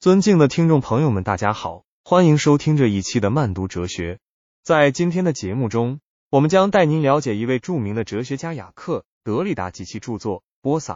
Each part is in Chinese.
尊敬的听众朋友们，大家好，欢迎收听这一期的慢读哲学。在今天的节目中，我们将带您了解一位著名的哲学家雅克·德里达及其著作《波萨》。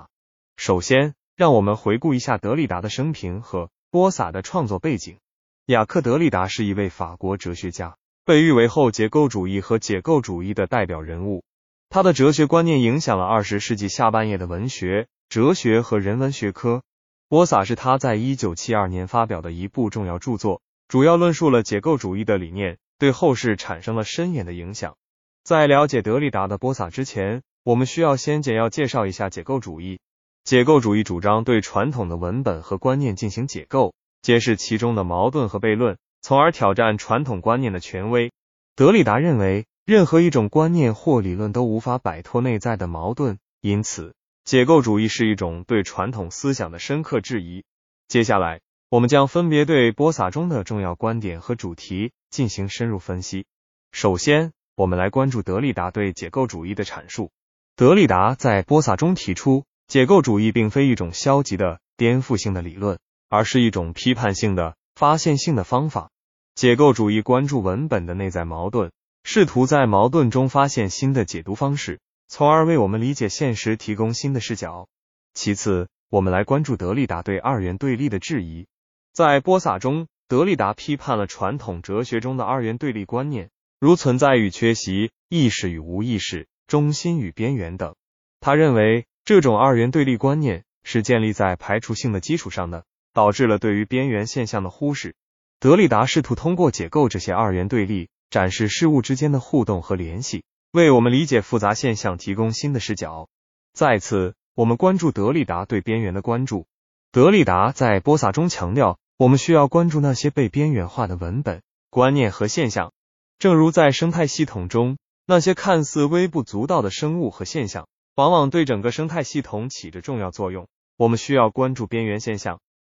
首先，让我们回顾一下德里达的生平和《波萨》的创作背景。雅克·德里达是一位法国哲学家，被誉为后结构主义和解构主义的代表人物。他的哲学观念影响了二十世纪下半叶的文学、哲学和人文学科。波撒是他在一九七二年发表的一部重要著作，主要论述了解构主义的理念，对后世产生了深远的影响。在了解德里达的波撒之前，我们需要先简要介绍一下解构主义。解构主义主张对传统的文本和观念进行解构，揭示其中的矛盾和悖论，从而挑战传统观念的权威。德里达认为，任何一种观念或理论都无法摆脱内在的矛盾，因此。解构主义是一种对传统思想的深刻质疑。接下来，我们将分别对波撒中的重要观点和主题进行深入分析。首先，我们来关注德里达对解构主义的阐述。德里达在波萨中提出，解构主义并非一种消极的、颠覆性的理论，而是一种批判性的、发现性的方法。解构主义关注文本的内在矛盾，试图在矛盾中发现新的解读方式。从而为我们理解现实提供新的视角。其次，我们来关注德里达对二元对立的质疑。在波萨中，德里达批判了传统哲学中的二元对立观念，如存在与缺席、意识与无意识、中心与边缘等。他认为，这种二元对立观念是建立在排除性的基础上的，导致了对于边缘现象的忽视。德里达试图通过解构这些二元对立，展示事物之间的互动和联系。为我们理解复杂现象提供新的视角。再次，我们关注德里达对边缘的关注。德里达在播撒中强调，我们需要关注那些被边缘化的文本、观念和现象。正如在生态系统中，那些看似微不足道的生物和现象，往往对整个生态系统起着重要作用。我们需要关注边缘现象，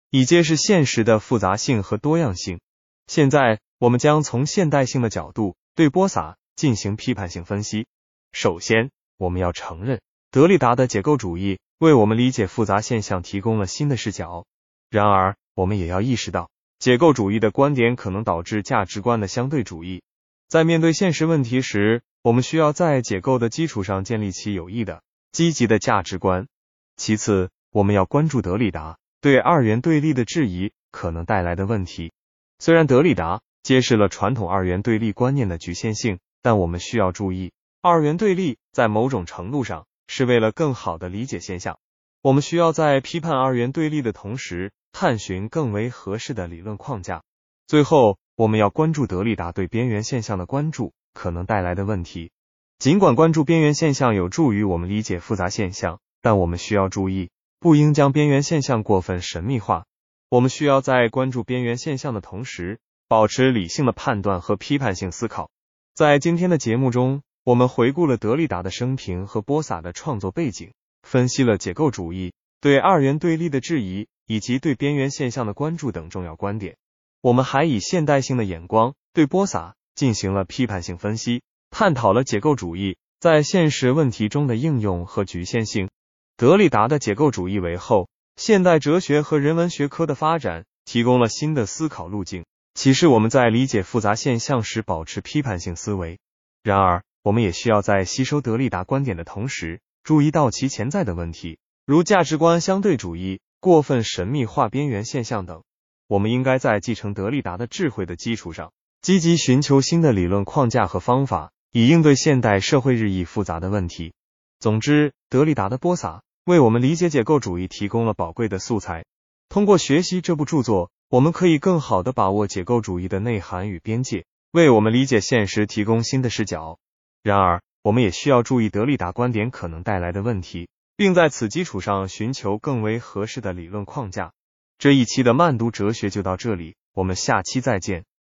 以揭示现实的复杂性和多样性。现在，我们将从现代性的角度对播撒。进行批判性分析。首先，我们要承认，德里达的解构主义为我们理解复杂现象提供了新的视角。然而，我们也要意识到，解构主义的观点可能导致价值观的相对主义。在面对现实问题时，我们需要在解构的基础上建立起有益的、积极的价值观。其次，我们要关注德里达对二元对立的质疑可能带来的问题。虽然德里达揭示了传统二元对立观念的局限性。但我们需要注意，二元对立在某种程度上是为了更好的理解现象。我们需要在批判二元对立的同时，探寻更为合适的理论框架。最后，我们要关注德里达对边缘现象的关注可能带来的问题。尽管关注边缘现象有助于我们理解复杂现象，但我们需要注意，不应将边缘现象过分神秘化。我们需要在关注边缘现象的同时，保持理性的判断和批判性思考。在今天的节目中，我们回顾了德里达的生平和波萨的创作背景，分析了解构主义对二元对立的质疑以及对边缘现象的关注等重要观点。我们还以现代性的眼光对波萨进行了批判性分析，探讨了解构主义在现实问题中的应用和局限性。德里达的解构主义为后现代哲学和人文学科的发展提供了新的思考路径。启示我们在理解复杂现象时保持批判性思维。然而，我们也需要在吸收德里达观点的同时，注意到其潜在的问题，如价值观相对主义、过分神秘化边缘现象等。我们应该在继承德里达的智慧的基础上，积极寻求新的理论框架和方法，以应对现代社会日益复杂的问题。总之，德里达的波撒为我们理解解构主义提供了宝贵的素材。通过学习这部著作。我们可以更好的把握解构主义的内涵与边界，为我们理解现实提供新的视角。然而，我们也需要注意德利达观点可能带来的问题，并在此基础上寻求更为合适的理论框架。这一期的慢读哲学就到这里，我们下期再见。